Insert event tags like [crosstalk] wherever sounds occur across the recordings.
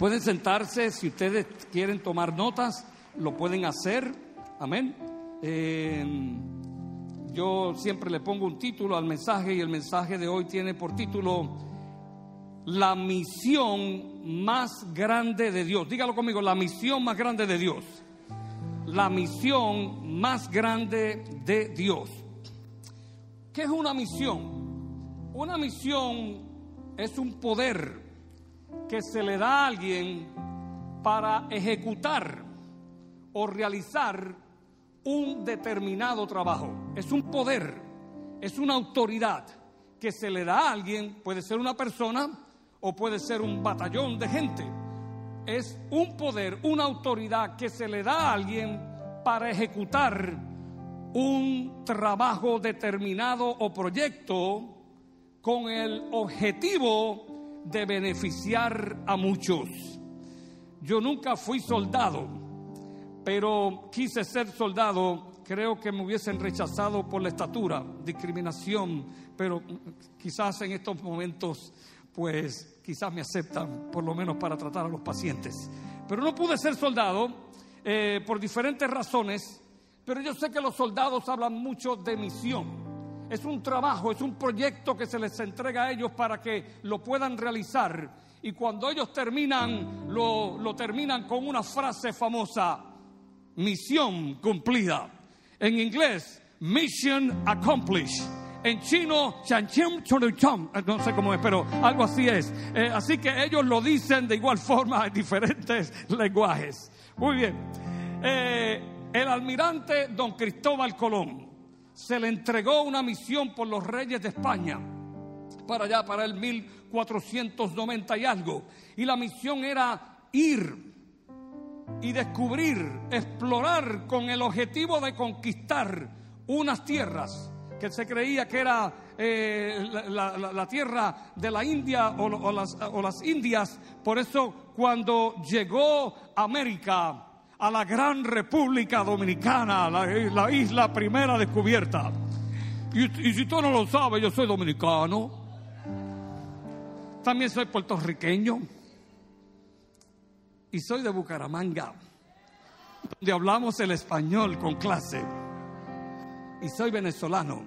Pueden sentarse, si ustedes quieren tomar notas, lo pueden hacer. Amén. Eh, yo siempre le pongo un título al mensaje y el mensaje de hoy tiene por título La misión más grande de Dios. Dígalo conmigo, la misión más grande de Dios. La misión más grande de Dios. ¿Qué es una misión? Una misión es un poder que se le da a alguien para ejecutar o realizar un determinado trabajo. Es un poder, es una autoridad que se le da a alguien, puede ser una persona o puede ser un batallón de gente. Es un poder, una autoridad que se le da a alguien para ejecutar un trabajo determinado o proyecto con el objetivo de beneficiar a muchos. Yo nunca fui soldado, pero quise ser soldado. Creo que me hubiesen rechazado por la estatura, discriminación, pero quizás en estos momentos, pues quizás me aceptan, por lo menos para tratar a los pacientes. Pero no pude ser soldado eh, por diferentes razones, pero yo sé que los soldados hablan mucho de misión es un trabajo, es un proyecto que se les entrega a ellos para que lo puedan realizar. Y cuando ellos terminan, lo, lo terminan con una frase famosa, misión cumplida. En inglés, mission accomplished. En chino, no sé cómo es, pero algo así es. Eh, así que ellos lo dicen de igual [laughs] forma en diferentes lenguajes. Muy bien. Eh, el almirante don Cristóbal Colón se le entregó una misión por los reyes de España para allá, para el 1490 y algo. Y la misión era ir y descubrir, explorar con el objetivo de conquistar unas tierras que se creía que era eh, la, tierra de la India o, las, o las Indias. Por eso cuando llegó América, a la gran República Dominicana, la, isla primera descubierta. Y, si tú no lo sabes, yo soy dominicano. También soy puertorriqueño. Y soy de Bucaramanga, donde hablamos el español con clase. Y soy venezolano.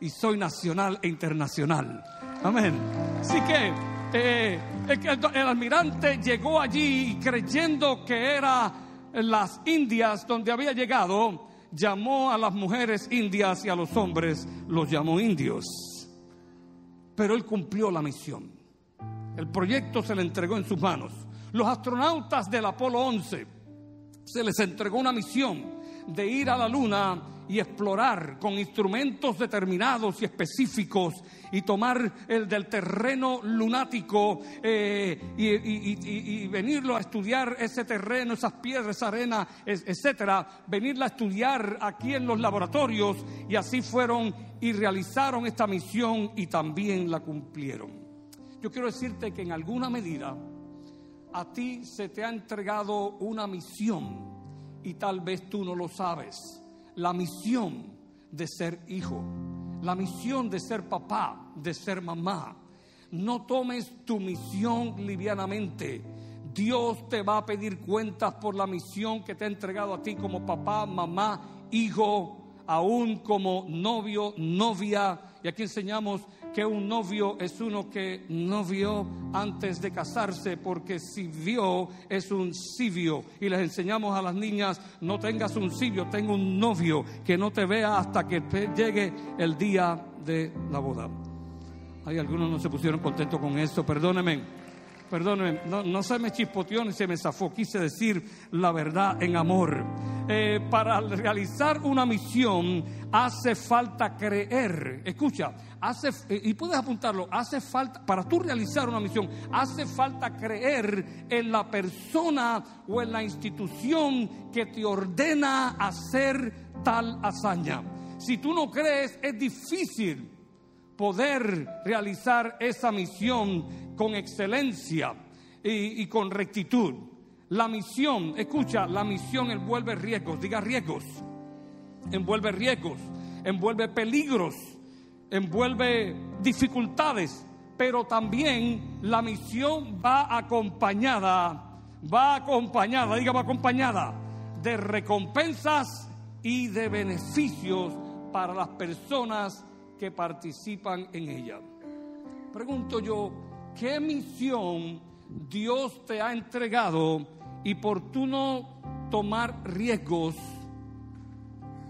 Y soy nacional e internacional. Amén. Así que eh, el, almirante llegó allí creyendo que era las Indias donde había llegado, llamó a las mujeres indias y a los hombres los llamó indios. Pero él cumplió la misión. El proyecto se le entregó en sus manos. Los astronautas del Apolo 11 se les entregó una misión de ir a la luna y explorar con instrumentos determinados y específicos y tomar el del terreno lunático eh, y, venirlo a estudiar ese terreno, esas piedras, esa arena, etcétera, venirla a estudiar aquí en los laboratorios y así fueron y realizaron esta misión y también la cumplieron. Yo quiero decirte que en alguna medida a ti se te ha entregado una misión y tal vez tú no lo sabes la misión de ser hijo, la misión de ser papá, de ser mamá. No tomes tu misión livianamente. Dios te va a pedir cuentas por la misión que te ha entregado a ti como papá, mamá, hijo, aún como novio, novia. Y aquí enseñamos que un novio es uno que no vio antes de casarse, porque si vio es un sibio. Y les enseñamos a las niñas, no tengas un sibio, tenga un novio que no te vea hasta que llegue el día de la boda. Hay algunos no se pusieron contentos con eso, perdónenme. Perdónenme, no, se me chispoteó ni se me zafó, quise decir la verdad en amor. Eh, para realizar una misión hace falta creer. Escucha, hace, eh, y puedes apuntarlo, hace falta, para tú realizar una misión, hace falta creer en la persona o en la institución que te ordena hacer tal hazaña. Si tú no crees, es difícil poder realizar esa misión con excelencia y, con rectitud. La misión, escucha, la misión envuelve riesgos, diga riesgos, envuelve riesgos, envuelve peligros, envuelve dificultades, pero también la misión va acompañada, va acompañada, diga va acompañada de recompensas y de beneficios para las personas que participan en ella. Pregunto yo, ¿qué misión Dios te ha entregado y por tú no tomar riesgos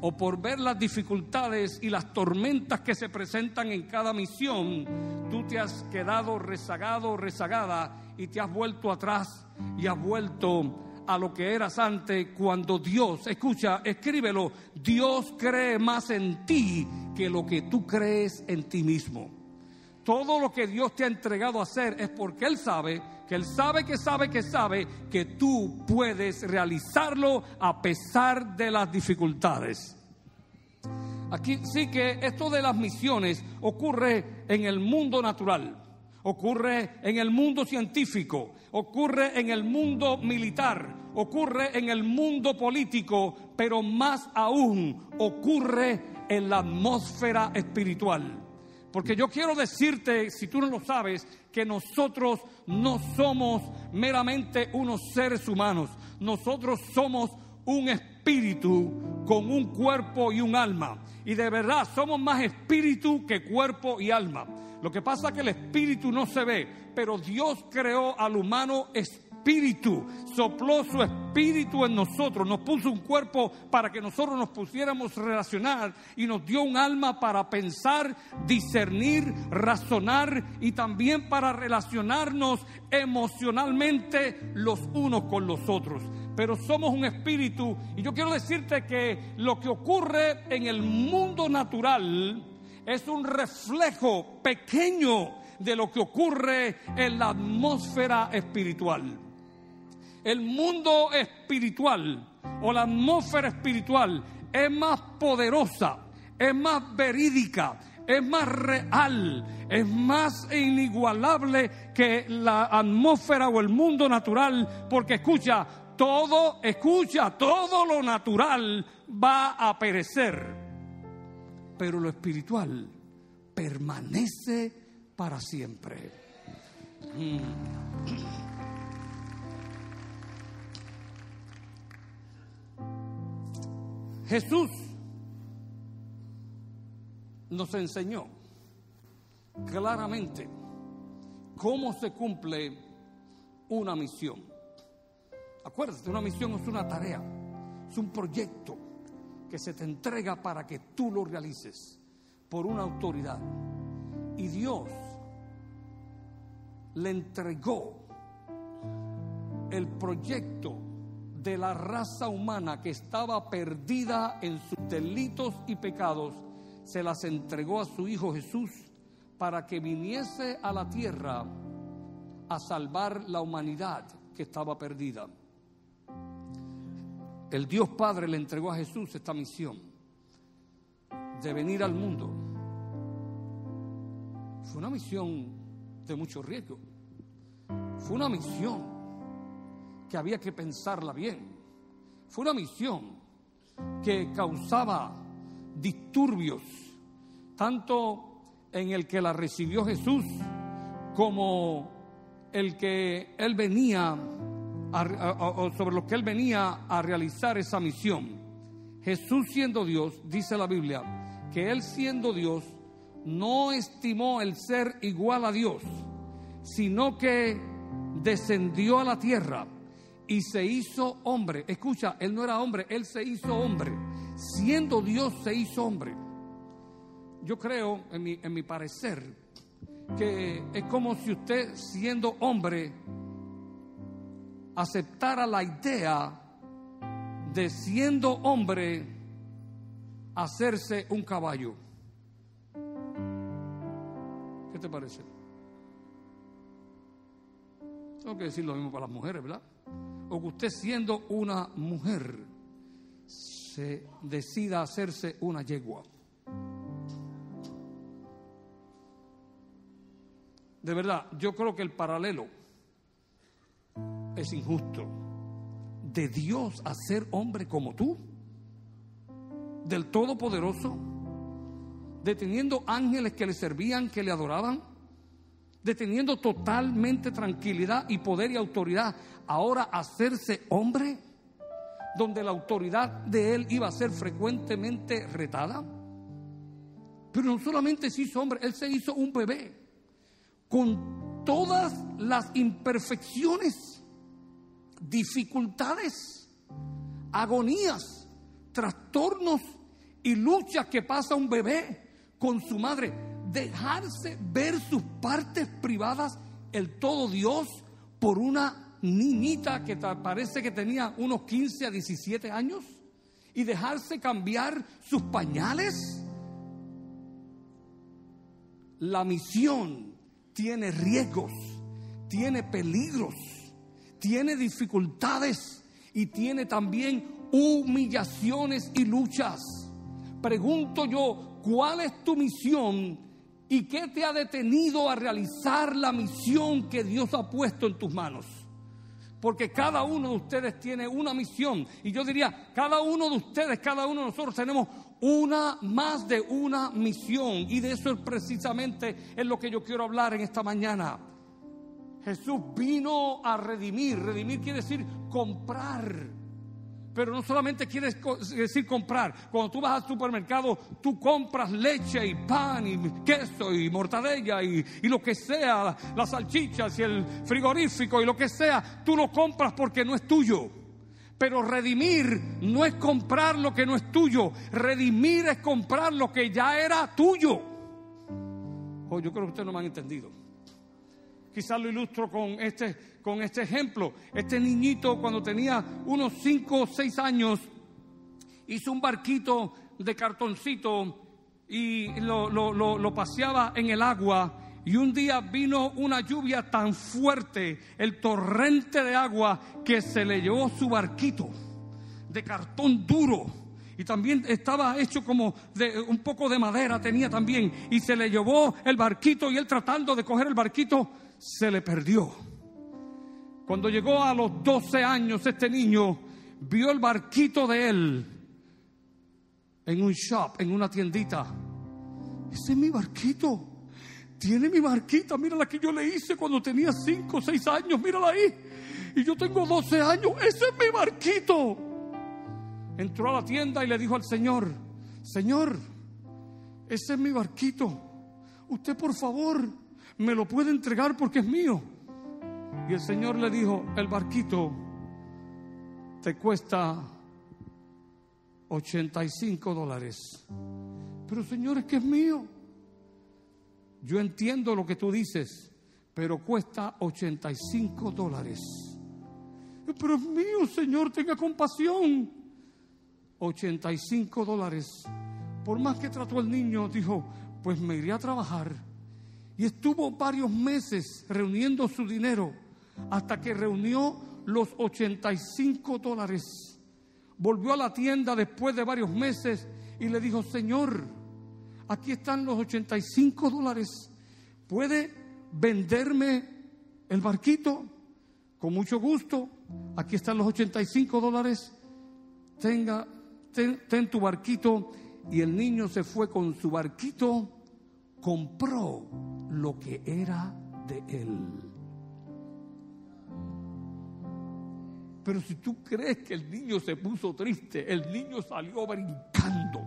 o por ver las dificultades y las tormentas que se presentan en cada misión, tú te has quedado rezagado o rezagada y te has vuelto atrás y has vuelto a lo que eras antes cuando Dios, escucha, escríbelo, Dios cree más en ti que lo que tú crees en ti mismo. Todo lo que Dios te ha entregado a hacer es porque Él sabe que Él sabe que sabe que sabe que tú puedes realizarlo a pesar de las dificultades. Aquí sí que esto de las misiones ocurre en el mundo natural, ocurre en el mundo científico, ocurre en el mundo militar, ocurre en el mundo político, pero más aún ocurre en la atmósfera espiritual. Porque yo quiero decirte, si tú no lo sabes, que nosotros no somos meramente unos seres humanos, nosotros somos un espíritu con un cuerpo y un alma. Y de verdad somos más espíritu que cuerpo y alma. Lo que pasa es que el espíritu no se ve, pero Dios creó al humano espíritu espíritu, sopló su espíritu en nosotros, nos puso un cuerpo para que nosotros nos pusiéramos relacionar y nos dio un alma para pensar, discernir, razonar y también para relacionarnos emocionalmente los unos con los otros. Pero somos un espíritu y yo quiero decirte que lo que ocurre en el mundo natural es un reflejo pequeño de lo que ocurre en la atmósfera espiritual el mundo espiritual o la atmósfera espiritual es más poderosa, es más verídica, es más real, es más inigualable que la atmósfera o el mundo natural, porque escucha, todo, escucha, todo lo natural va a perecer, pero lo espiritual permanece para siempre. Mm. Jesús nos enseñó claramente cómo se cumple una misión. Acuérdate, una misión es una tarea, es un proyecto que se te entrega para que tú lo realices por una autoridad. Y Dios le entregó el proyecto de la raza humana que estaba perdida en sus delitos y pecados, se las entregó a su Hijo Jesús para que viniese a la tierra a salvar la humanidad que estaba perdida. El Dios Padre le entregó a Jesús esta misión de venir al mundo. Fue una misión de mucho riesgo. Fue una misión que había que pensarla bien. Fue una misión que causaba disturbios, tanto en el que la recibió Jesús como el que él venía, sobre lo que él venía a realizar esa misión. Jesús siendo Dios, dice la Biblia, que él siendo Dios no estimó el ser igual a Dios, sino que descendió a la tierra y se hizo hombre. Escucha, él no era hombre, él se hizo hombre. Siendo Dios se hizo hombre. Yo creo, en mi, en mi parecer, que es como si usted siendo hombre aceptara la idea de siendo hombre hacerse un caballo. ¿Qué te parece? Tengo que decir lo mismo para las mujeres, ¿verdad? O que usted siendo una mujer se decida hacerse una yegua. De verdad, yo creo que el paralelo es injusto. De Dios a ser hombre como tú, del Todopoderoso, deteniendo ángeles que le servían, que le adoraban, de teniendo totalmente tranquilidad y poder y autoridad, ahora hacerse hombre, donde la autoridad de él iba a ser frecuentemente retada. Pero no solamente se hizo hombre, él se hizo un bebé con todas las imperfecciones, dificultades, agonías, trastornos y luchas que pasa un bebé con su madre. Dejarse ver sus partes privadas, el todo Dios, por una niñita que parece que tenía unos 15 a 17 años y dejarse cambiar sus pañales. La misión tiene riesgos, tiene peligros, tiene dificultades y tiene también humillaciones y luchas. Pregunto yo, ¿cuál es tu misión y qué te ha detenido a realizar la misión que Dios ha puesto en tus manos? Porque cada uno de ustedes tiene una misión. Y yo diría, cada uno de ustedes, cada uno de nosotros tenemos una más de una misión. Y de eso es precisamente es lo que yo quiero hablar en esta mañana. Jesús vino a redimir. Redimir quiere decir comprar pero no solamente quiere decir comprar. Cuando tú vas al supermercado, tú compras leche y pan y queso y mortadella y, lo que sea, las salchichas y el frigorífico y lo que sea. Tú lo compras porque no es tuyo. Pero redimir no es comprar lo que no es tuyo. Redimir es comprar lo que ya era tuyo. Oh, yo creo que ustedes no me han entendido. Quizás lo ilustro con este, con este ejemplo. Este niñito cuando tenía unos 5 o 6 años hizo un barquito de cartoncito y lo, lo, paseaba en el agua y un día vino una lluvia tan fuerte, el torrente de agua, que se le llevó su barquito de cartón duro. Y también estaba hecho como de un poco de madera, tenía también. Y se le llevó el barquito y él tratando de coger el barquito se le perdió. Cuando llegó a los 12 años, este niño vio el barquito de él en un shop, en una tiendita. Ese es mi barquito. Tiene mi barquita, mira la que yo le hice cuando tenía 5 o 6 años, mírala ahí. Y yo tengo 12 años, ese es mi barquito. Entró a la tienda y le dijo al Señor, Señor, ese es mi barquito. Usted por favor me lo puede entregar porque es mío. Y el Señor le dijo, el barquito te cuesta 85 dólares. Pero Señor, es que es mío. Yo entiendo lo que tú dices, pero cuesta 85 dólares. Pero es mío, Señor, tenga compasión. 85 dólares. Por más que trató el niño, dijo, pues me iré a trabajar y estuvo varios meses reuniendo su dinero hasta que reunió los 85 dólares. Volvió a la tienda después de varios meses y le dijo, Señor, aquí están los 85 dólares. ¿Puede venderme el barquito? Con mucho gusto. Aquí están los 85 dólares. Tenga, ten tu barquito. Y el niño se fue con su barquito, compró lo que era de él. Pero si tú crees que el niño se puso triste, el niño salió brincando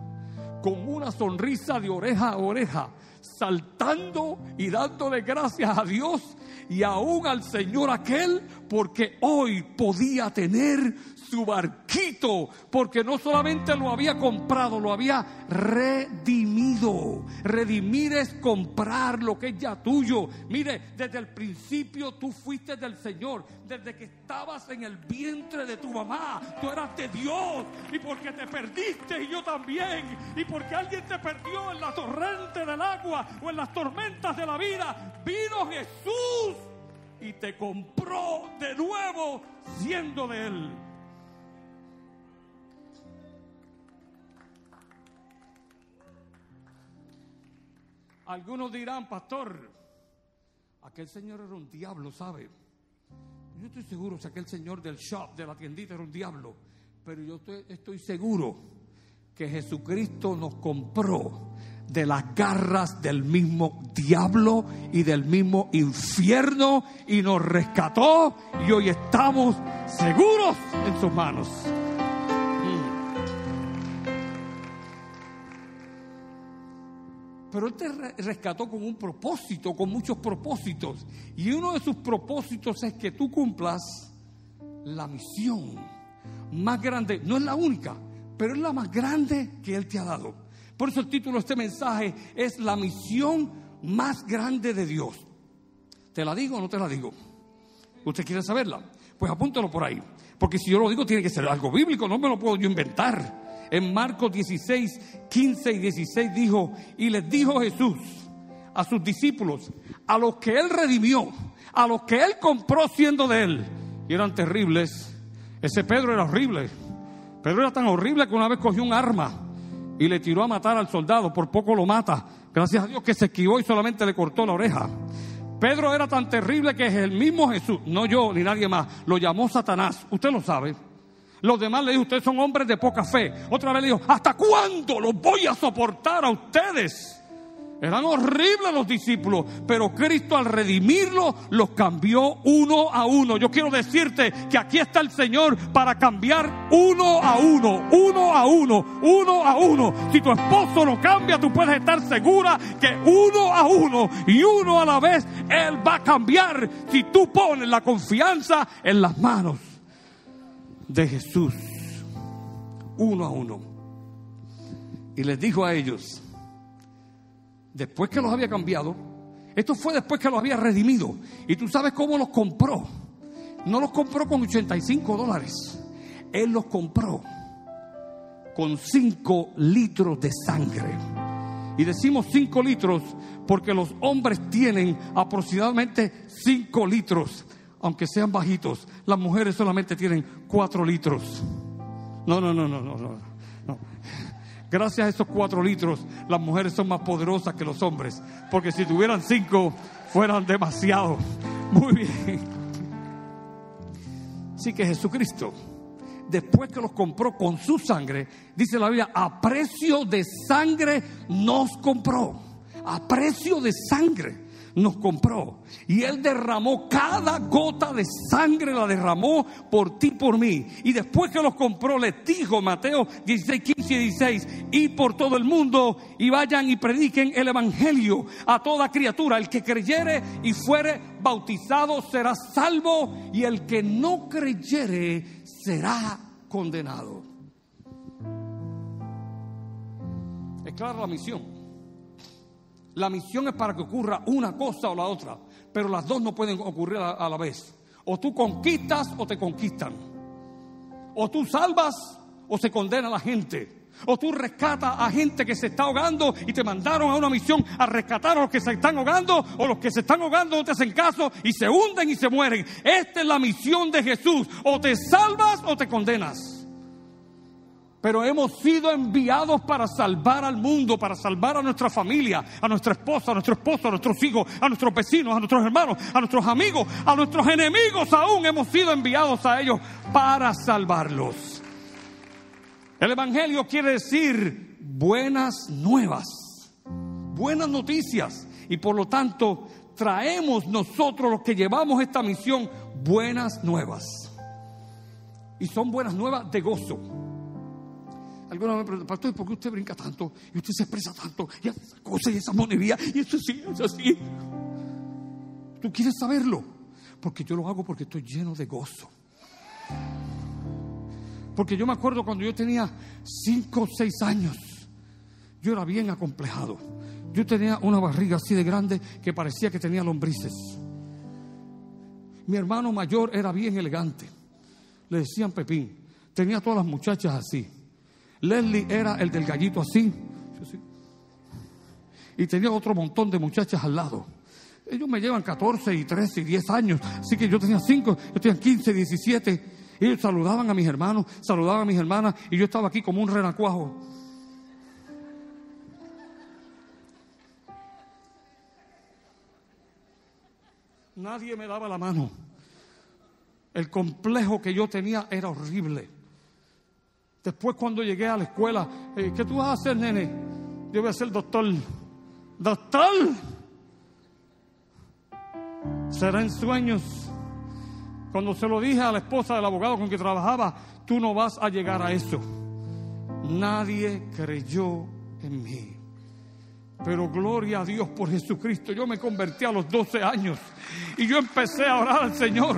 con una sonrisa de oreja a oreja, saltando y dándole gracias a Dios y aún al Señor aquel, porque hoy podía tener su barquito, porque no solamente lo había comprado, lo había redimido. Redimir es comprar lo que es ya tuyo. Mire, desde el principio tú fuiste del Señor, desde que estabas en el vientre de tu mamá, tú eras de Dios, y porque te perdiste y yo también, y porque alguien te perdió en la torrente del agua o en las tormentas de la vida, vino Jesús y te compró de nuevo siendo de Él. Algunos dirán, pastor, aquel señor era un diablo, ¿sabe? Yo estoy seguro que aquel señor del shop, de la tiendita, era un diablo. Pero yo estoy, estoy seguro que Jesucristo nos compró de las garras del mismo diablo y del mismo infierno y nos rescató y hoy estamos seguros en sus manos. Pero Él te rescató con un propósito, con muchos propósitos. Y uno de sus propósitos es que tú cumplas la misión más grande. No es la única, pero es la más grande que Él te ha dado. Por eso el título de este mensaje es la misión más grande de Dios. ¿Te la digo o no te la digo? ¿Usted quiere saberla? Pues apúntalo por ahí. Porque si yo lo digo tiene que ser algo bíblico, no me lo puedo yo inventar. En Marcos 16, 15 y 16 dijo, y les dijo Jesús a sus discípulos, a los que él redimió, a los que él compró siendo de él, y eran terribles. Ese Pedro era horrible. Pedro era tan horrible que una vez cogió un arma y le tiró a matar al soldado, por poco lo mata. Gracias a Dios que se esquivó y solamente le cortó la oreja. Pedro era tan terrible que el mismo Jesús, no yo ni nadie más, lo llamó Satanás. Usted lo sabe. Los demás le dijo, ustedes son hombres de poca fe. Otra vez le dijo, ¿hasta cuándo los voy a soportar a ustedes? Eran horribles los discípulos, pero Cristo al redimirlos los cambió uno a uno. Yo quiero decirte que aquí está el Señor para cambiar uno a uno, uno a uno, uno a uno. Si tu esposo lo cambia, tú puedes estar segura que uno a uno y uno a la vez Él va a cambiar si tú pones la confianza en las manos de Jesús, uno a uno. Y les dijo a ellos, después que los había cambiado, esto fue después que los había redimido. Y tú sabes cómo los compró. No los compró con 85 dólares. Él los compró con 5 litros de sangre. Y decimos 5 litros porque los hombres tienen aproximadamente 5 litros aunque sean bajitos, las mujeres solamente tienen cuatro litros. No, no, no, no, no, no. Gracias a esos cuatro litros, las mujeres son más poderosas que los hombres. Porque si tuvieran cinco, fueran demasiado. Muy bien. Así que Jesucristo, después que los compró con su sangre, dice la Biblia, a precio de sangre nos compró. A precio de sangre nos compró. Y Él derramó cada gota de sangre, la derramó por ti, por mí. Y después que los compró, les dijo Mateo 16, 15 y 16, y por todo el mundo, y vayan y prediquen el Evangelio a toda criatura. El que creyere y fuere bautizado será salvo, y el que no creyere será condenado. Es clara la misión. La misión es para que ocurra una cosa o la otra, pero las dos no pueden ocurrir a, la vez. O tú conquistas o te conquistan. O tú salvas o se condena a la gente. O tú rescatas a gente que se está ahogando y te mandaron a una misión a rescatar a los que se están ahogando, o los que se están ahogando no te hacen caso y se hunden y se mueren. Esta es la misión de Jesús. O te salvas o te condenas pero hemos sido enviados para salvar al mundo, para salvar a nuestra familia, a nuestra esposa, a nuestro esposo, a nuestros hijos, a nuestros vecinos, a nuestros hermanos, a nuestros amigos, a nuestros enemigos aún hemos sido enviados a ellos para salvarlos. El Evangelio quiere decir buenas nuevas, buenas noticias, y por lo tanto traemos nosotros los que llevamos esta misión buenas nuevas. Y son buenas nuevas de gozo Algunos me preguntan, pastor, ¿por qué usted brinca tanto? Y usted se expresa tanto, y hace esas cosas y esa monería, y eso sí, es así. ¿Tú quieres saberlo? Porque yo lo hago porque estoy lleno de gozo. Porque yo me acuerdo cuando yo tenía 5 o 6 años, yo era bien acomplejado. Yo tenía una barriga así de grande que parecía que tenía lombrices. Mi hermano mayor era bien elegante. Le decían Pepín. Tenía todas las muchachas así. Leslie era el del gallito así. Y tenía otro montón de muchachas al lado. Ellos me llevan 14 y 13 y 10 años. Así que yo tenía 5, yo tenía 15, 17. Ellos saludaban a mis hermanos, saludaban a mis hermanas. Y yo estaba aquí como un renacuajo. Nadie me daba la mano. El complejo que yo tenía era horrible. Después cuando llegué a la escuela, eh, ¿qué tú vas a hacer, nene? Yo voy a ser doctor. Doctor. Será en sueños. Cuando se lo dije a la esposa del abogado con que trabajaba, tú no vas a llegar a eso. Nadie creyó en mí. Pero gloria a Dios por Jesucristo. Yo me convertí a los 12 años y yo empecé a orar al Señor.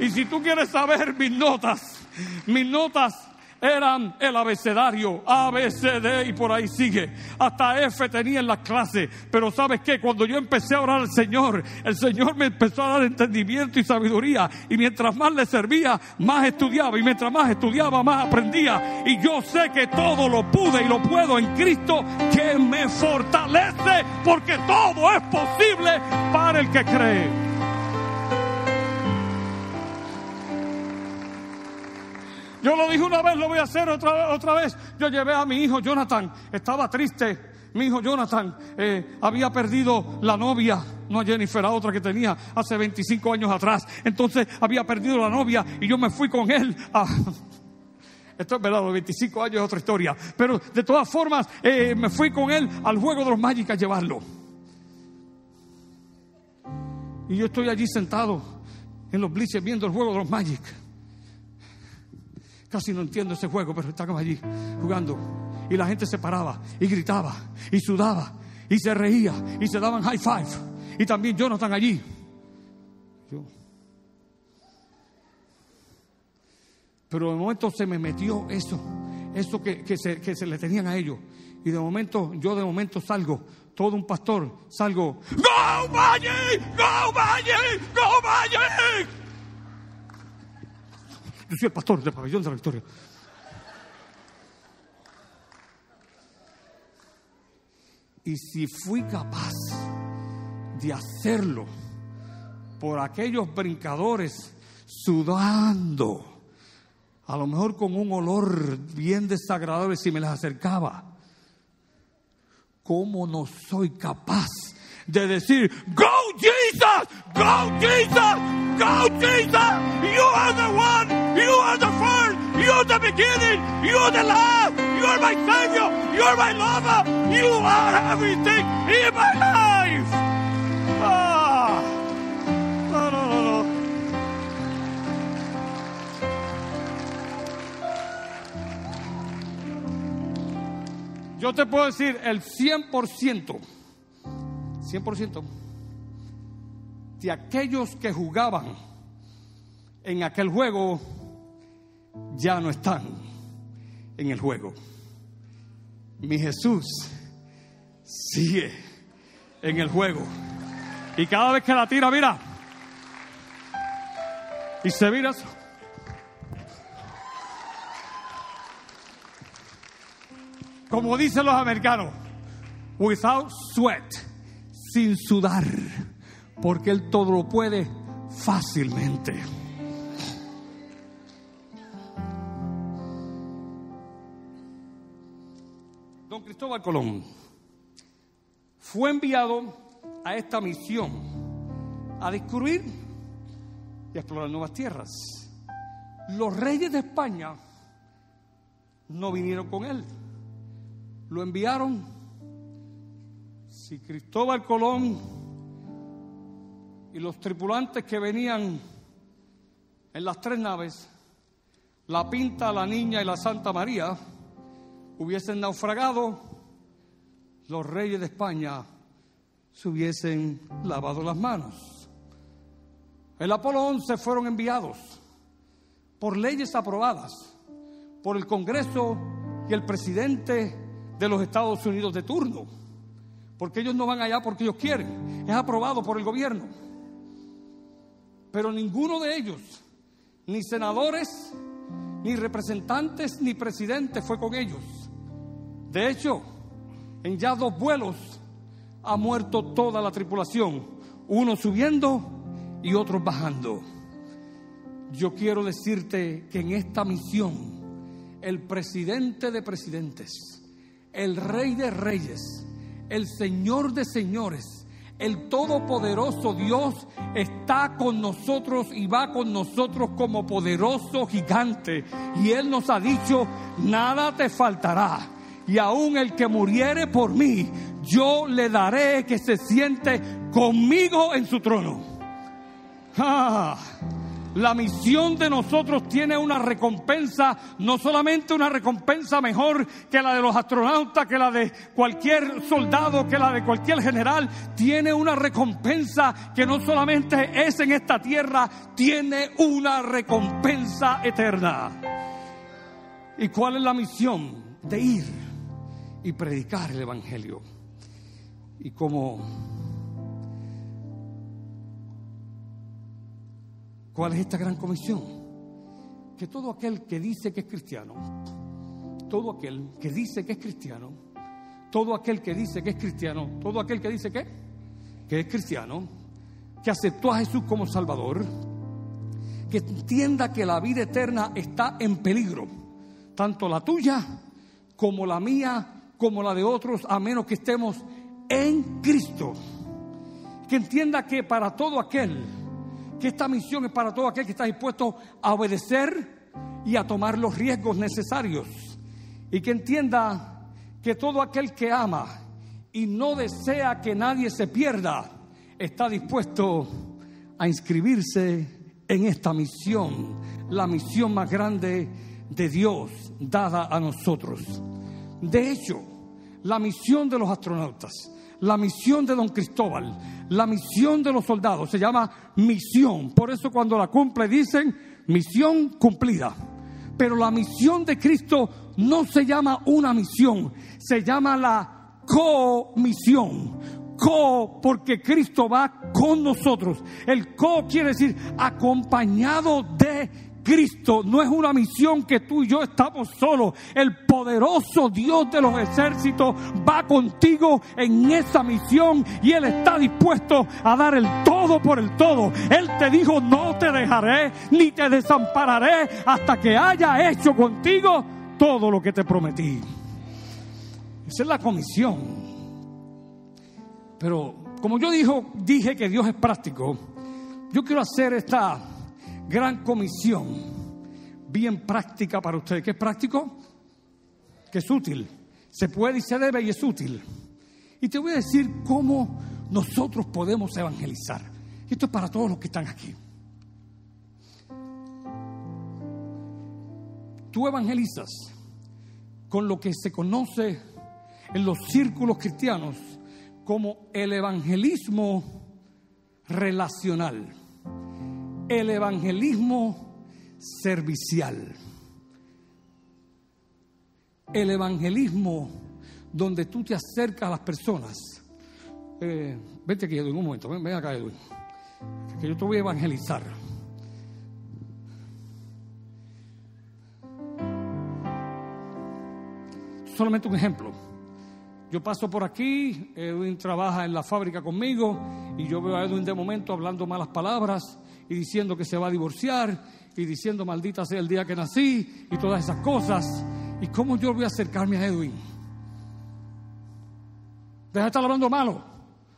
Y si tú quieres saber mis notas, mis notas eran el abecedario, A, B, C, D y por ahí sigue. Hasta F tenía en la clase. Pero sabes qué, cuando yo empecé a orar al Señor, el Señor me empezó a dar entendimiento y sabiduría. Y mientras más le servía, más estudiaba. Y mientras más estudiaba, más aprendía. Y yo sé que todo lo pude y lo puedo en Cristo que me fortalece. Porque todo es posible para el que cree. Yo lo dije una vez, lo voy a hacer otra, otra vez. Yo llevé a mi hijo Jonathan, estaba triste. Mi hijo Jonathan eh, había perdido la novia, no a Jennifer, a otra que tenía hace 25 años atrás. Entonces había perdido la novia y yo me fui con él a, [laughs] esto es verdad, los 25 años es otra historia. Pero de todas formas, eh, me fui con él al juego de los Magic a llevarlo. Y yo estoy allí sentado en los blitzes viendo el juego de los Magic. Casi no entiendo ese juego, pero estábamos allí jugando. Y la gente se paraba y gritaba y sudaba y se reía y se daban high five. Y también Jonathan allí. Pero de momento se me metió eso, eso que, que, se, que se le tenían a ellos. Y de momento, yo de momento salgo, todo un pastor, salgo, ¡Go Magic! ¡Go Magic! ¡Go Magic! Yo soy el pastor del pabellón de la victoria. Y si fui capaz de hacerlo por aquellos brincadores sudando, a lo mejor con un olor bien desagradable si me les acercaba, ¿cómo no soy capaz de decir, Go Jesus, Go Jesus, Go Jesus, You are the one, You are the first, You are the beginning, You are the last, You are my Savior, You are my lover, You are everything in my life. Ah. No, no, no, no. Yo te puedo decir el 100%, 100% de aquellos que jugaban en aquel juego ya no están en el juego. Mi Jesús sigue en el juego. Y cada vez que la tira, mira. Y se mira. Como dicen los americanos, without sweat, sin sudar, porque Él todo lo puede fácilmente. Don Cristóbal Colón fue enviado a esta misión a descubrir y a explorar nuevas tierras. Los reyes de España no vinieron con él, lo enviaron. Si Cristóbal Colón y los tripulantes que venían en las tres naves, la Pinta, la Niña y la Santa María, hubiesen naufragado, los reyes de España se hubiesen lavado las manos. El Apolo 11 fueron enviados por leyes aprobadas por el Congreso y el presidente de los Estados Unidos de turno, porque ellos no van allá porque ellos quieren, es aprobado por el gobierno. Pero ninguno de ellos, ni senadores, ni representantes, ni presidentes fue con ellos. De hecho, en ya dos vuelos ha muerto toda la tripulación, uno subiendo y otros bajando. Yo quiero decirte que en esta misión el presidente de presidentes, el rey de reyes, el señor de señores, El Todopoderoso Dios está con nosotros y va con nosotros como poderoso gigante. Y Él nos ha dicho, nada te faltará. Y aún el que muriere por mí, yo le daré que se siente conmigo en su trono. Ah. La misión de nosotros tiene una recompensa, no solamente una recompensa mejor que la de los astronautas, que la de cualquier soldado, que la de cualquier general, tiene una recompensa que no solamente es en esta tierra, tiene una recompensa eterna. ¿Y cuál es la misión? De ir y predicar el Evangelio. Y como ¿Cuál es esta gran comisión? Que todo aquel que dice que es cristiano, todo aquel que dice que es cristiano, todo aquel que dice que es cristiano, todo aquel que dice que, que es cristiano, que aceptó a Jesús como Salvador, que entienda que la vida eterna está en peligro, tanto la tuya como la mía, como la de otros, a menos que estemos en Cristo. Que entienda que para todo aquel que esta misión es para todo aquel que está dispuesto a obedecer y a tomar los riesgos necesarios. Y que entienda que todo aquel que ama y no desea que nadie se pierda, está dispuesto a inscribirse en esta misión, la misión más grande de Dios dada a nosotros. De hecho, la misión de los astronautas, la misión de don Cristóbal, la misión de los soldados se llama misión. Por eso cuando la cumple dicen misión cumplida. Pero la misión de Cristo no se llama una misión, se llama la comisión. Co porque Cristo va con nosotros. El co quiere decir acompañado de Cristo no es una misión que tú y yo estamos solos. El poderoso Dios de los ejércitos va contigo en esa misión y Él está dispuesto a dar el todo por el todo. Él te dijo, no te dejaré ni te desampararé hasta que haya hecho contigo todo lo que te prometí. Esa es la comisión. Pero como yo dijo, dije que Dios es práctico, yo quiero hacer esta gran comisión, bien práctica para ustedes. ¿Qué es práctico? Que es útil. Se puede y se debe y es útil. Y te voy a decir cómo nosotros podemos evangelizar. Esto es para todos los que están aquí. Tú evangelizas con lo que se conoce en los círculos cristianos como el evangelismo relacional el evangelismo servicial. El evangelismo donde tú te acercas a las personas. Eh, vete aquí, Edwin, un momento. Ven, ven acá, Edwin. Que yo te voy a evangelizar. Solamente un ejemplo. Yo paso por aquí, Edwin trabaja en la fábrica conmigo y yo veo a Edwin de momento hablando malas palabras y diciendo que se va a divorciar y diciendo maldita sea el día que nací y todas esas cosas. ¿Y cómo yo voy a acercarme a Edwin? Deja de estar hablando malo,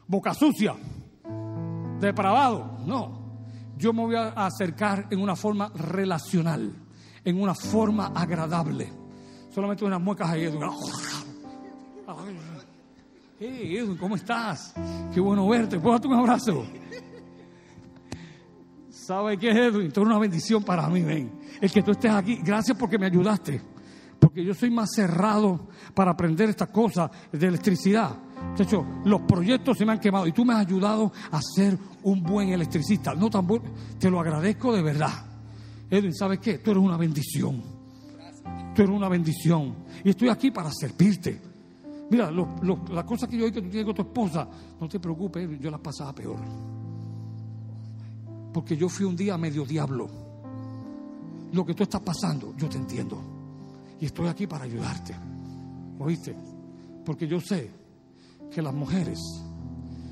boca sucia, depravado. No, yo me voy a acercar en una forma relacional, en una forma agradable. Solamente unas muecas ahí, Edwin. Hey, Edwin, ¿cómo estás? Qué bueno verte. ¿Puedo darte un abrazo? ¿Sabe qué, Edwin? Esto es una bendición para mí, ven. El que tú estés aquí, gracias porque me ayudaste. Porque yo soy más cerrado para aprender estas cosas de electricidad. De hecho, los proyectos se me han quemado y tú me has ayudado a ser un buen electricista. No tan te lo agradezco de verdad. Edwin, ¿sabes qué? Tú eres una bendición. Tú eres una bendición. Y estoy aquí para servirte. Mira, las cosas que yo oí que tú tienes con tu esposa, no te preocupes, yo las pasaba peor. Porque yo fui un día medio diablo. Lo que tú estás pasando, yo te entiendo. Y estoy aquí para ayudarte. ¿Oíste? Porque yo sé que las mujeres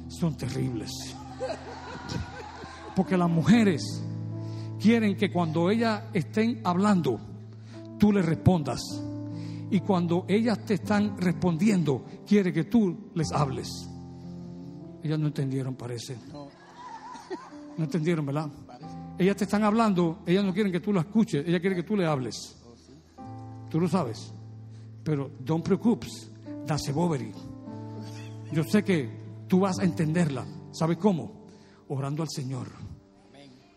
son terribles. Porque las mujeres quieren que cuando ellas estén hablando, tú les respondas. Y cuando ellas te están respondiendo, quiere que tú les hables. Ellas no entendieron, parece. No entendieron, ¿verdad? Ellas te están hablando, ellas no quieren que tú lo escuches, ellas quieren que tú le hables. Tú lo sabes. Pero don't preocupes, that's bobery. Yo sé que tú vas a entenderla. ¿Sabes cómo? Orando al Señor.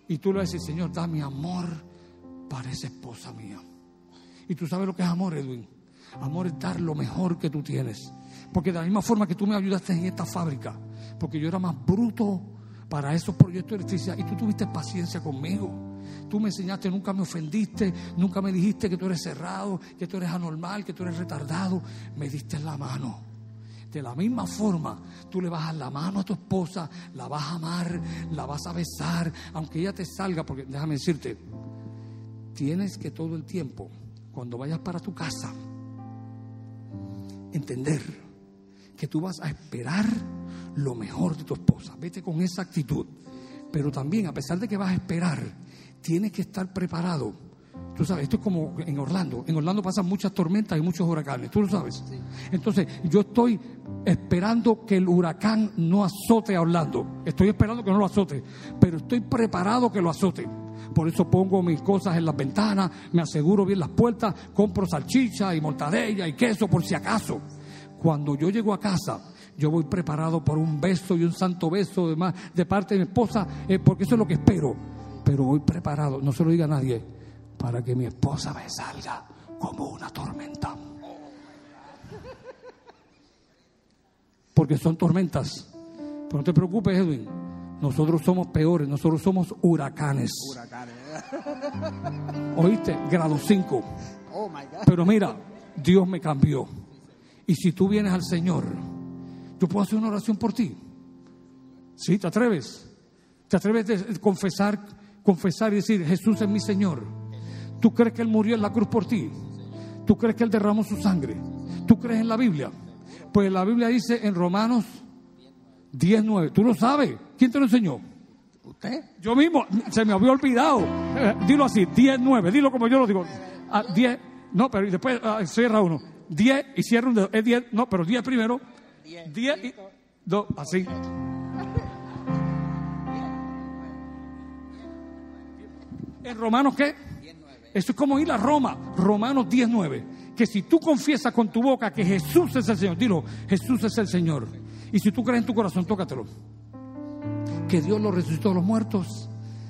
Y tú le dices, Señor, dame amor para esa esposa mía. Y tú sabes lo que es amor, Edwin. Amor es dar lo mejor que tú tienes. Porque de la misma forma que tú me ayudaste en esta fábrica, porque yo era más bruto para esos proyectos de electricidad y tú tuviste paciencia conmigo. Tú me enseñaste, nunca me ofendiste, nunca me dijiste que tú eres cerrado, que tú eres anormal, que tú eres retardado. Me diste la mano. De la misma forma, tú le a la mano a tu esposa, la vas a amar, la vas a besar, aunque ella te salga, porque déjame decirte, tienes que todo el tiempo, cuando vayas para tu casa, entender que tú vas a esperar lo mejor de tu esposa. Vete con esa actitud. Pero también, a pesar de que vas a esperar, tienes que estar preparado. Tú sabes, esto es como en Orlando. En Orlando pasan muchas tormentas y muchos huracanes. Tú lo sabes. Entonces, yo estoy esperando que el huracán no azote a Orlando. Estoy esperando que no lo azote. Pero estoy preparado que lo azote. Por eso pongo mis cosas en las ventanas, me aseguro bien las puertas, compro salchicha y mortadella y queso por si acaso. Cuando yo llego a casa, yo voy preparado por un beso y un santo beso de, de parte de mi esposa, eh, porque eso es lo que espero. Pero voy preparado, no se lo diga a nadie, para que mi esposa me salga como una tormenta. Porque son tormentas. Pero no te preocupes, Edwin. Nosotros somos peores, nosotros somos huracanes. ¿Oíste? Grado 5. Pero mira, Dios me cambió. Y si tú vienes al Señor, yo puedo hacer una oración por ti. ¿Sí? ¿Te atreves? ¿Te atreves a confesar, confesar y decir, Jesús es mi Señor? ¿Tú crees que Él murió en la cruz por ti? ¿Tú crees que Él derramó su sangre? ¿Tú crees en la Biblia? Pues la Biblia dice en Romanos 10.9. ¿Tú lo sabes? ¿Quién te lo enseñó? ¿Usted? Yo mismo, se me había olvidado. [laughs] Dilo así, 10.9. Dilo como yo lo digo. 10, ah, no, pero después ah, cierra uno. 10 y cierra un dedo. Es 10, no, pero 10 primero. 10 y 2, así. [laughs] ¿En Romanos qué? Eso es como ir a Roma, Romanos 19. Que si tú confiesas con tu boca que Jesús es el Señor, dilo, Jesús es el Señor. Y si tú crees en tu corazón, tócatelo. Que Dios lo resucitó de los muertos,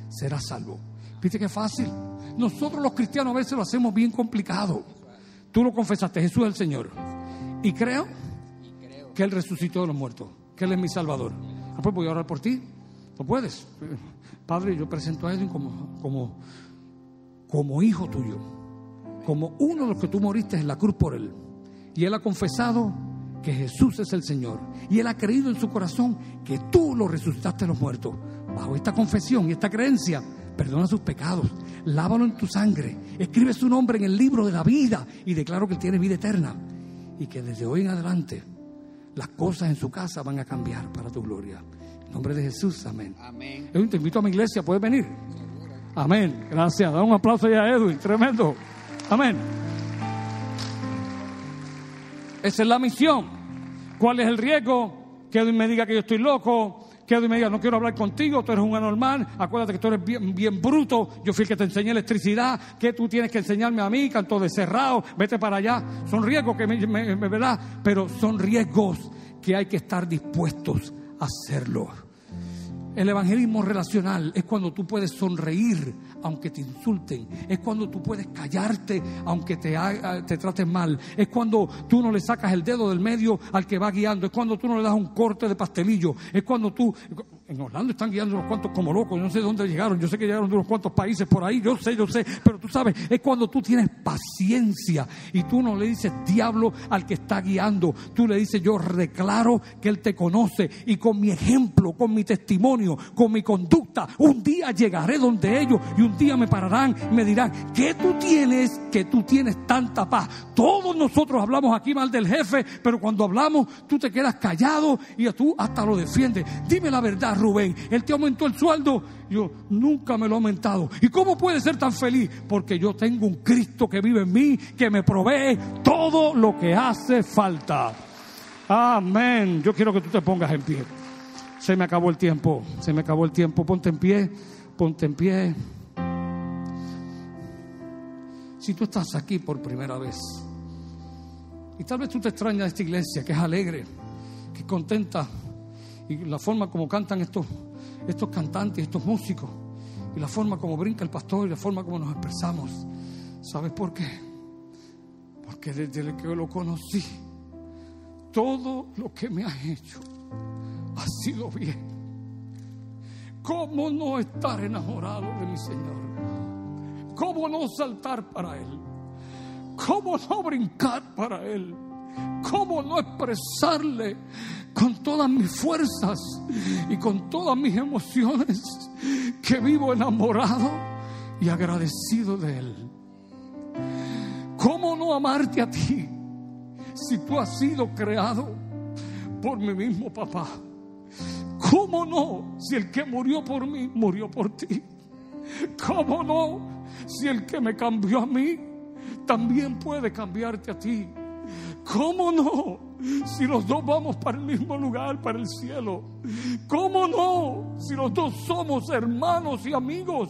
será salvo. ¿Viste qué fácil? Nosotros los cristianos a veces lo hacemos bien complicado. Tú lo confesaste, Jesús es el Señor. Y creo que Él resucitó de los muertos, que Él es mi Salvador. Ah, pues voy a orar por ti. ¿No puedes? Padre, yo presento a Edwin como, como, como hijo tuyo, como uno de los que tú moriste en la cruz por Él. Y Él ha confesado que Jesús es el Señor. Y Él ha creído en su corazón que tú lo resucitaste de los muertos. Bajo esta confesión y esta creencia, perdona sus pecados, lávalo en tu sangre, escribe su nombre en el libro de la vida y declaro que Él tiene vida eterna. Y que desde hoy en adelante las cosas en su casa van a cambiar para tu gloria. En nombre de Jesús, amén. Amén. Edwin, te invito a mi iglesia, ¿puedes venir? Amén. Gracias. Da un aplauso ya a Edwin, tremendo. Amén. Esa es la misión. ¿Cuál es el riesgo? Que Edwin me diga que yo estoy loco, que Edwin me diga, no quiero hablar contigo, tú eres un anormal, acuérdate que tú eres bien, bruto, yo fui el que te enseñé electricidad, que tú tienes que enseñarme a mí, canto de cerrado, vete para allá. Son riesgos que me, me ¿verdad? Pero son riesgos que hay que estar dispuestos a hacerlo. El evangelismo relacional es cuando tú puedes sonreír aunque te insulten. Es cuando tú puedes callarte aunque te, te traten mal. Es cuando tú no le sacas el dedo del medio al que va guiando. Es cuando tú no le das un corte de pastelillo. Es cuando tú en Orlando están guiando unos cuantos como locos, yo no sé de dónde llegaron, yo sé que llegaron de unos cuantos países por ahí, yo sé, yo sé, pero tú sabes, es cuando tú tienes paciencia y tú no le dices diablo al que está guiando, tú le dices yo declaro que él te conoce y con mi ejemplo, con mi testimonio, con mi conducta, un día llegaré donde ellos y un día me pararán y me dirán, ¿qué tú tienes que tú tienes tanta paz? Todos nosotros hablamos aquí mal del jefe, pero cuando hablamos tú te quedas callado y tú hasta lo defiendes. Dime la verdad, Rubén, él te aumentó el sueldo. Yo nunca me lo he aumentado. ¿Y cómo puede ser tan feliz? Porque yo tengo un Cristo que vive en mí, que me provee todo lo que hace falta. Amén. Yo quiero que tú te pongas en pie. Se me acabó el tiempo, se me acabó el tiempo. Ponte en pie, ponte en pie. Si tú estás aquí por primera vez, y tal vez tú te extrañas de esta iglesia que es alegre, que es contenta, y la forma como cantan estos, estos cantantes, estos músicos, y la forma como brinca el pastor, y la forma como nos expresamos. ¿Sabes por qué? Porque desde que lo conocí, todo lo que me ha hecho ha sido bien. ¿Cómo no estar enamorado de mi Señor? ¿Cómo no saltar para Él? ¿Cómo no brincar para Él? ¿Cómo no expresarle con todas mis fuerzas y con todas mis emociones que vivo enamorado y agradecido de Él? ¿Cómo no amarte a ti si tú has sido creado por mi mismo papá? ¿Cómo no? Si el que murió por mí, murió por ti. ¿Cómo no? Si el que me cambió a mí, también puede cambiarte a ti. ¿Cómo no? Si los dos vamos para el mismo lugar, para el cielo. ¿Cómo no? Si los dos somos hermanos y amigos.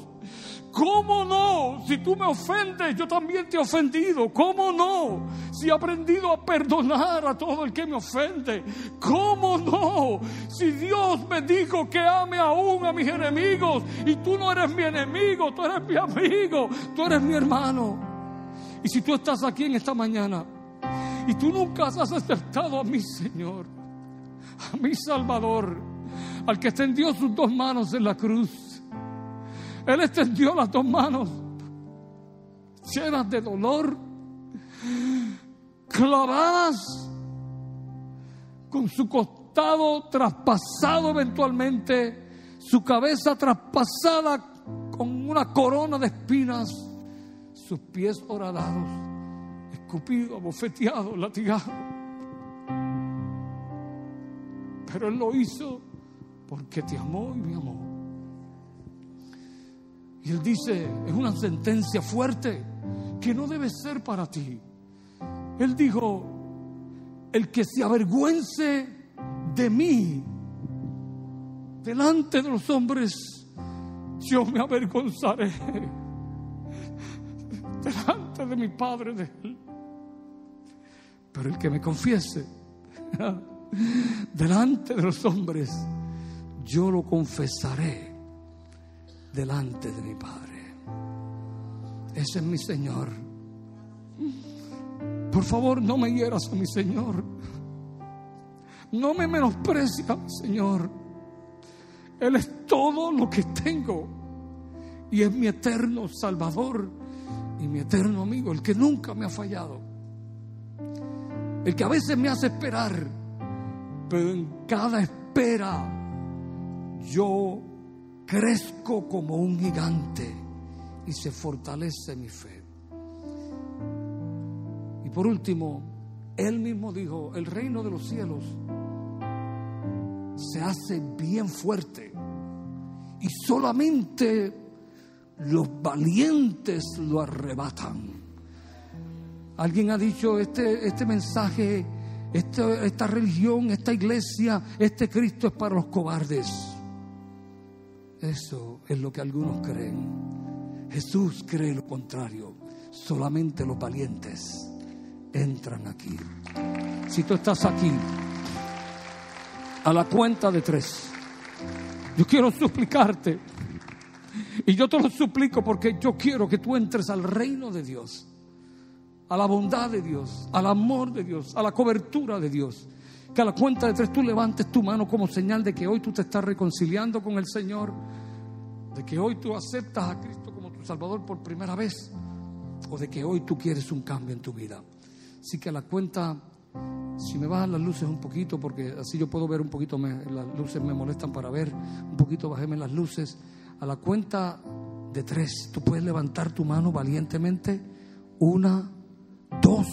¿Cómo no? Si tú me ofendes, yo también te he ofendido. ¿Cómo no? Si he aprendido a perdonar a todo el que me ofende. ¿Cómo no? Si Dios me dijo que ame aún a mis enemigos y tú no eres mi enemigo, tú eres mi amigo, tú eres mi hermano. Y si tú estás aquí en esta mañana y tú nunca has aceptado a mi Señor, a mi Salvador, al que extendió sus dos manos en la cruz él extendió las dos manos llenas de dolor, clavadas, con su costado traspasado eventualmente, su cabeza traspasada con una corona de espinas, sus pies horadados, escupidos, abofeteados, latigados. Pero Él lo hizo porque te amó y me amó. Y él dice, es una sentencia fuerte que no debe ser para ti. Él dijo, el que se avergüence de mí delante de los hombres, yo me avergonzaré [laughs] delante de mi Padre de él. Pero el que me confiese [laughs] delante de los hombres, yo lo confesaré delante de mi Padre. Ese es mi Señor. Por favor, no me hieras a mi Señor. No me menosprecies a mi Señor. Él es todo lo que tengo. Y es mi eterno Salvador y mi eterno amigo, el que nunca me ha fallado. El que a veces me hace esperar, pero en cada espera yo crezco como un gigante y se fortalece mi fe. Y por último, él mismo dijo, el reino de los cielos se hace bien fuerte y solamente los valientes lo arrebatan. Alguien ha dicho, este, este mensaje, esta, esta religión, esta iglesia, este Cristo es para los cobardes. Eso es lo que algunos creen. Jesús cree lo contrario. Solamente los valientes entran aquí. Si tú estás aquí, a la cuenta de tres, yo quiero suplicarte. Y yo te lo suplico porque yo quiero que tú entres al reino de Dios, a la bondad de Dios, al amor de Dios, a la cobertura de Dios. Que a la cuenta de tres tú levantes tu mano como señal de que hoy tú te estás reconciliando con el Señor, de que hoy tú aceptas a Cristo como tu Salvador por primera vez, o de que hoy tú quieres un cambio en tu vida. Así que a la cuenta, si me bajan las luces un poquito, porque así yo puedo ver un poquito, las luces me molestan para ver, un poquito bajéme las luces. A la cuenta de tres, tú puedes levantar tu mano valientemente. Una, dos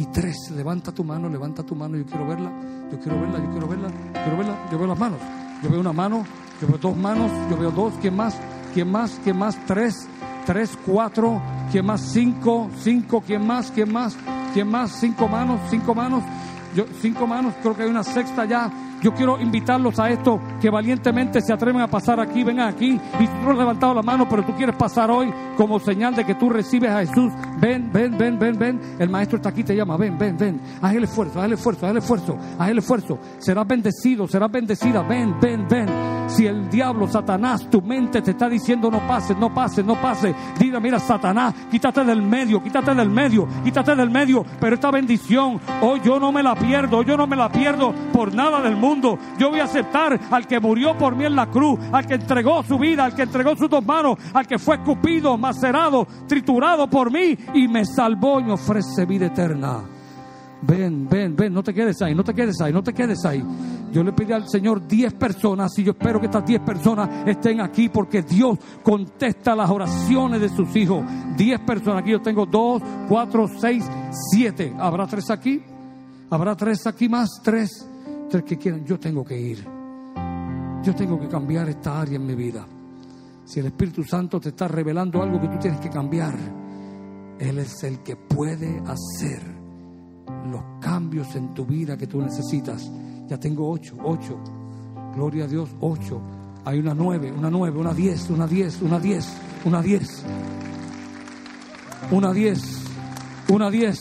y tres. Levanta tu mano, levanta tu mano. Yo quiero verla, yo quiero verla, yo quiero verla, quiero verla. Yo veo las manos. Yo veo una mano, yo veo dos manos, yo veo dos. ¿Quién más? ¿Quién más? ¿Quién más? Tres, tres, cuatro. ¿Quién más? Cinco, cinco. ¿Quién más? ¿Quién más? ¿Quién más? Cinco manos, cinco manos. Yo, cinco manos, creo que hay una sexta ya. Yo quiero invitarlos a esto, que valientemente se atreven a pasar aquí, vengan aquí. Y tú no has levantado la mano, pero tú quieres pasar hoy como señal de que tú recibes a Jesús. Ven, ven, ven, ven, ven. El maestro está aquí, te llama. Ven, ven, ven. Haz el esfuerzo, haz el esfuerzo, haz el esfuerzo, haz el esfuerzo. Serás bendecido, serás bendecida. Ven, ven, ven. Si el diablo, Satanás, tu mente te está diciendo no pases, no pases, no pases. Diga, mira, Satanás, quítate del medio, quítate del medio, quítate del medio. Pero esta bendición, hoy yo no me la pierdo, yo no me la pierdo por nada del mundo. Yo voy a aceptar al que murió por mí en la cruz, al que entregó su vida, al que entregó sus dos manos, al que fue escupido, macerado, triturado por mí y me salvó y me ofrece vida eterna. Ven, ven, ven, no te quedes ahí, no te quedes ahí, no te quedes ahí. Yo le pedí al Señor 10 personas y yo espero que estas 10 personas estén aquí porque Dios contesta las oraciones de sus hijos. 10 personas, aquí yo tengo 2, 4, 6, 7. ¿Habrá 3 aquí? ¿Habrá 3 aquí más? 3 ustedes que quieran, yo tengo que ir. Yo tengo que cambiar esta área en mi vida. Si el Espíritu Santo te está revelando algo que tú tienes que cambiar, Él es el que puede hacer los cambios en tu vida que tú necesitas. Ya tengo ocho, ocho. Gloria a Dios, ocho. Hay una nueve, una nueve, una diez, una diez, una diez, una diez. Una diez, una diez.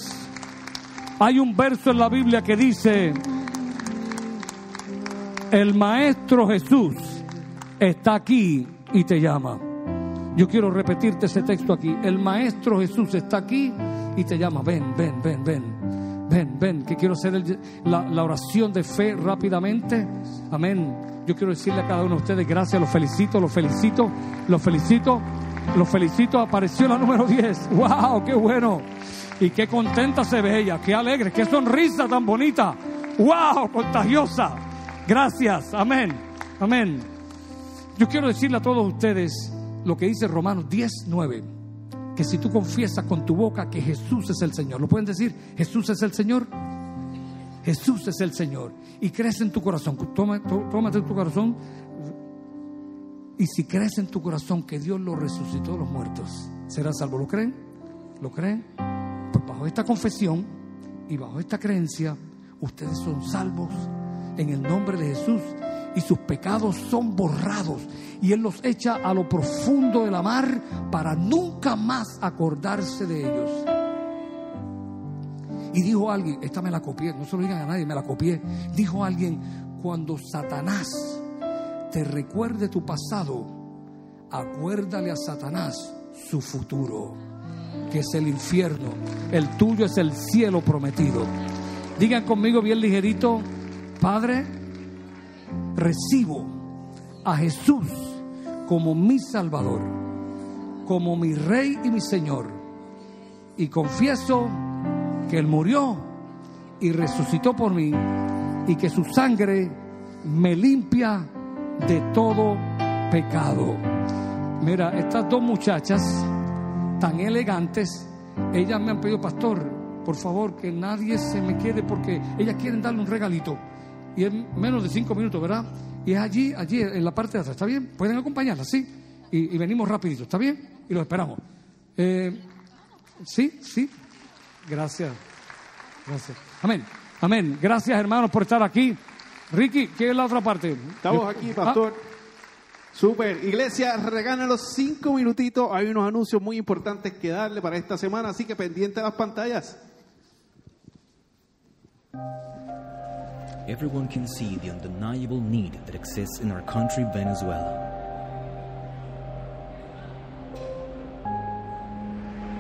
Hay un verso en la Biblia que dice, el Maestro Jesús está aquí y te llama. Yo quiero repetirte ese texto aquí. El Maestro Jesús está aquí y te llama. Ven, ven, ven, ven. Ven, ven, que quiero hacer la, la, oración de fe rápidamente. Amén. Yo quiero decirle a cada uno de ustedes gracias, los felicito, los felicito, los felicito, los felicito. Apareció la número 10. ¡Wow! ¡Qué bueno! Y qué contenta se ve ella, qué alegre, qué sonrisa tan bonita. ¡Wow! Contagiosa. Gracias. Amén. Amén. Yo quiero decirle a todos ustedes lo que dice Romanos 10, 9 que si tú confiesas con tu boca que Jesús es el Señor, ¿lo pueden decir? Jesús es el Señor. Jesús es el Señor. Y crees en tu corazón. Toma, tómate tu corazón. Y si crees en tu corazón que Dios lo resucitó de los muertos, serás salvo. ¿Lo creen? ¿Lo creen? Pues bajo esta confesión y bajo esta creencia, ustedes son salvos en el nombre de Jesús y sus pecados son borrados y Él los echa a lo profundo de la mar para nunca más acordarse de ellos. Y dijo alguien, esta me la copié, no se lo digan a nadie, me la copié. Dijo alguien, cuando Satanás te recuerde tu pasado, acuérdale a Satanás su futuro, que es el infierno. El tuyo es el cielo prometido. Digan conmigo bien ligerito, Padre, recibo a Jesús como mi Salvador, como mi Rey y mi Señor. Y confieso que Él murió y resucitó por mí y que su sangre me limpia de todo pecado. Mira, estas dos muchachas tan elegantes, ellas me han pedido, pastor, por favor, que nadie se me quede porque ellas quieren darle un regalito y es menos de cinco minutos, ¿verdad? Y es allí, allí en la parte de atrás, ¿está bien? Pueden acompañarla, ¿sí? Y, venimos rapidito, ¿está bien? Y lo esperamos. Eh, sí, sí. Gracias. Gracias. Amén. Amén. Gracias, hermanos, por estar aquí. Ricky, ¿qué es la otra parte? Estamos aquí, pastor. Super. Iglesia, regalan los cinco minutitos. Hay unos anuncios muy importantes que darle para esta semana, así que pendiente a las pantallas. Everyone can see the undeniable need that exists in our country, Venezuela.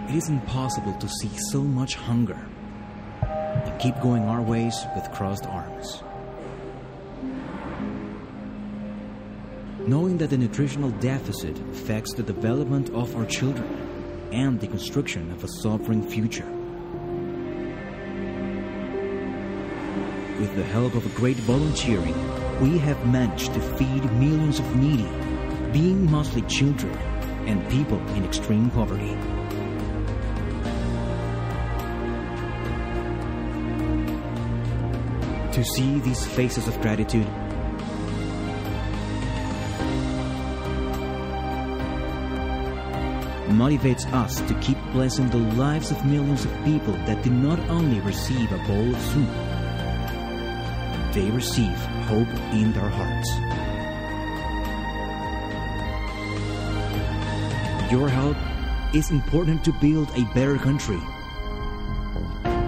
It is impossible to see so much hunger and keep going our ways with crossed arms. Knowing that the nutritional deficit affects the development of our children and the construction of a sovereign future. With the help of great volunteering, we have managed to feed millions of needy, being mostly children and people in extreme poverty. To see these faces of gratitude, motivates us to keep blessing the lives of millions of people that do not only receive a bowl of soup, they receive hope in their hearts. Your help is important to build a better country.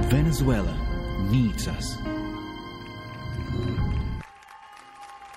Venezuela needs us.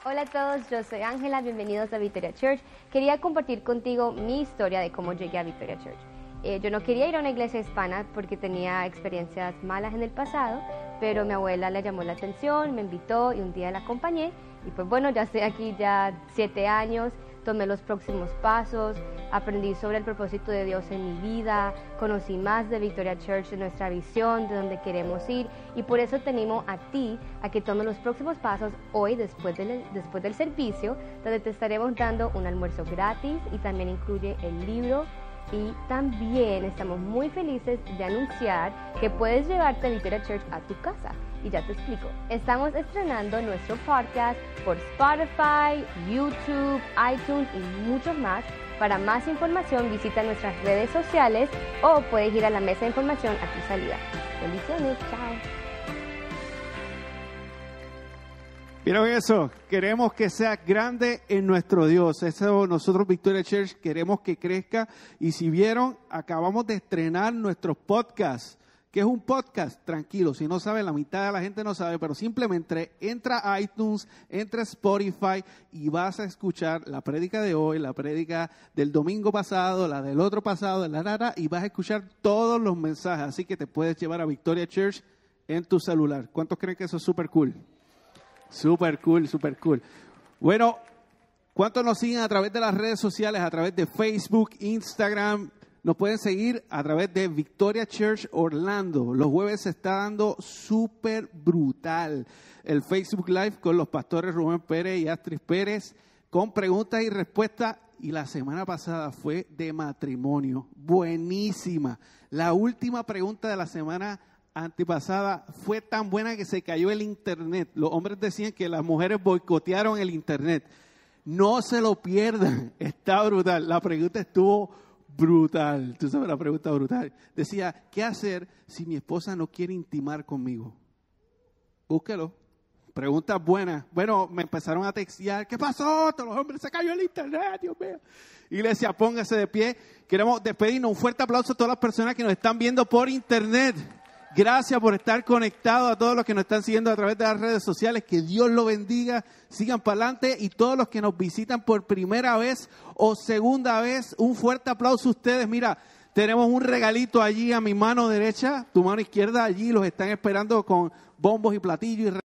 Hola a todos, yo soy Ángela, bienvenidos a Victoria Church. Quería compartir contigo mi historia de cómo llegué a Victoria Church. Eh, yo no quería ir a una iglesia hispana porque tenía experiencias malas en el pasado, pero mi abuela le llamó la atención, me invitó y un día la acompañé. Y pues bueno, ya estoy aquí ya siete años, tomé los próximos pasos, aprendí sobre el propósito de Dios en mi vida, conocí más de Victoria Church, de nuestra visión, de dónde queremos ir y por eso te animo a ti a que tomes los próximos pasos hoy después del, después del servicio, donde te estaremos dando un almuerzo gratis y también incluye el libro y también estamos muy felices de anunciar que puedes llevarte Victoria Church a tu casa. Y ya te explico. Estamos estrenando nuestro podcast por Spotify, YouTube, iTunes y muchos más. Para más información visita nuestras redes sociales o puedes ir a la mesa de información a tu salida. Bendiciones, chao. ¿Vieron eso? Queremos que sea grande en nuestro Dios. Eso nosotros, Victoria Church, queremos que crezca. Y si vieron, acabamos de estrenar nuestros podcasts. ¿Qué es un podcast? Tranquilo, si no saben, la mitad de la gente no sabe, pero simplemente entra a iTunes, entra a Spotify y vas a escuchar la prédica de hoy, la prédica del domingo pasado, la del otro pasado, la rara, y vas a escuchar todos los mensajes. Así que te puedes llevar a Victoria Church en tu celular. ¿Cuántos creen que eso es súper cool? Super cool, super cool. Bueno, ¿cuántos nos siguen a través de las redes sociales, a través de Facebook, Instagram? Nos pueden seguir a través de Victoria Church Orlando. Los jueves se está dando súper brutal. El Facebook Live con los pastores Rubén Pérez y Astrid Pérez con preguntas y respuestas. Y la semana pasada fue de matrimonio. Buenísima. La última pregunta de la semana antepasada fue tan buena que se cayó el internet. Los hombres decían que las mujeres boicotearon el internet. No se lo pierdan, [laughs] está brutal. La pregunta estuvo brutal. Tú sabes la pregunta brutal. Decía, ¿qué hacer si mi esposa no quiere intimar conmigo? Búsquelo. Pregunta buena. Bueno, me empezaron a textear. ¿Qué pasó? Todos los hombres se cayó el internet, Dios mío. Iglesia, póngase de pie. Queremos despedirnos. Un fuerte aplauso a todas las personas que nos están viendo por internet. Gracias por estar conectados a todos los que nos están siguiendo a través de las redes sociales. Que Dios lo bendiga. Sigan para adelante. Y todos los que nos visitan por primera vez o segunda vez, un fuerte aplauso a ustedes. Mira, tenemos un regalito allí a mi mano derecha, tu mano izquierda allí. Los están esperando con bombos y platillos. Y